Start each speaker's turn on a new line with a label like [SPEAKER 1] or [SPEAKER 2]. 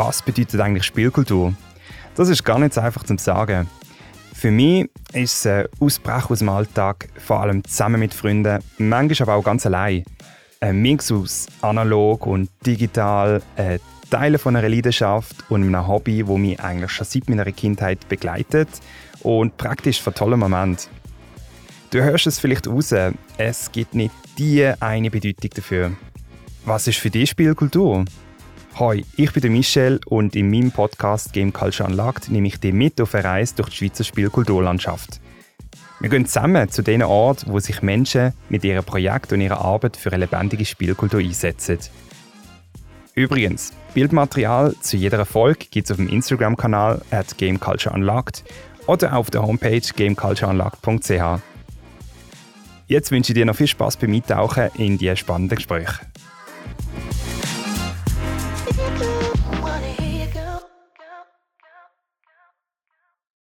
[SPEAKER 1] was bedeutet eigentlich Spielkultur? Das ist gar nicht so einfach zu sagen. Für mich ist es ein Ausbruch aus dem Alltag, vor allem zusammen mit Freunden, manchmal aber auch ganz allein. Ein Mix aus analog und digital, ein Teile von einer Leidenschaft und einem Hobby, wo mich eigentlich schon seit meiner Kindheit begleitet und praktisch von tollen Moment. Du hörst es vielleicht raus, es gibt nicht die eine Bedeutung dafür. Was ist für dich Spielkultur? Hi, ich bin Michel und in meinem Podcast Game Culture Unlocked nehme ich dich mit auf eine Reise durch die Schweizer Spielkulturlandschaft. Wir gehen zusammen zu den Orten, wo sich Menschen mit ihrem Projekt und ihrer Arbeit für eine lebendige Spielkultur einsetzen. Übrigens, Bildmaterial zu jeder Folge gibt es auf dem Instagram-Kanal at GameCultureUnlocked oder auf der Homepage gamecultureunlocked.ch. Jetzt wünsche ich dir noch viel Spaß beim Eintauchen in die spannenden Gespräche.
[SPEAKER 2] Wanna here you go.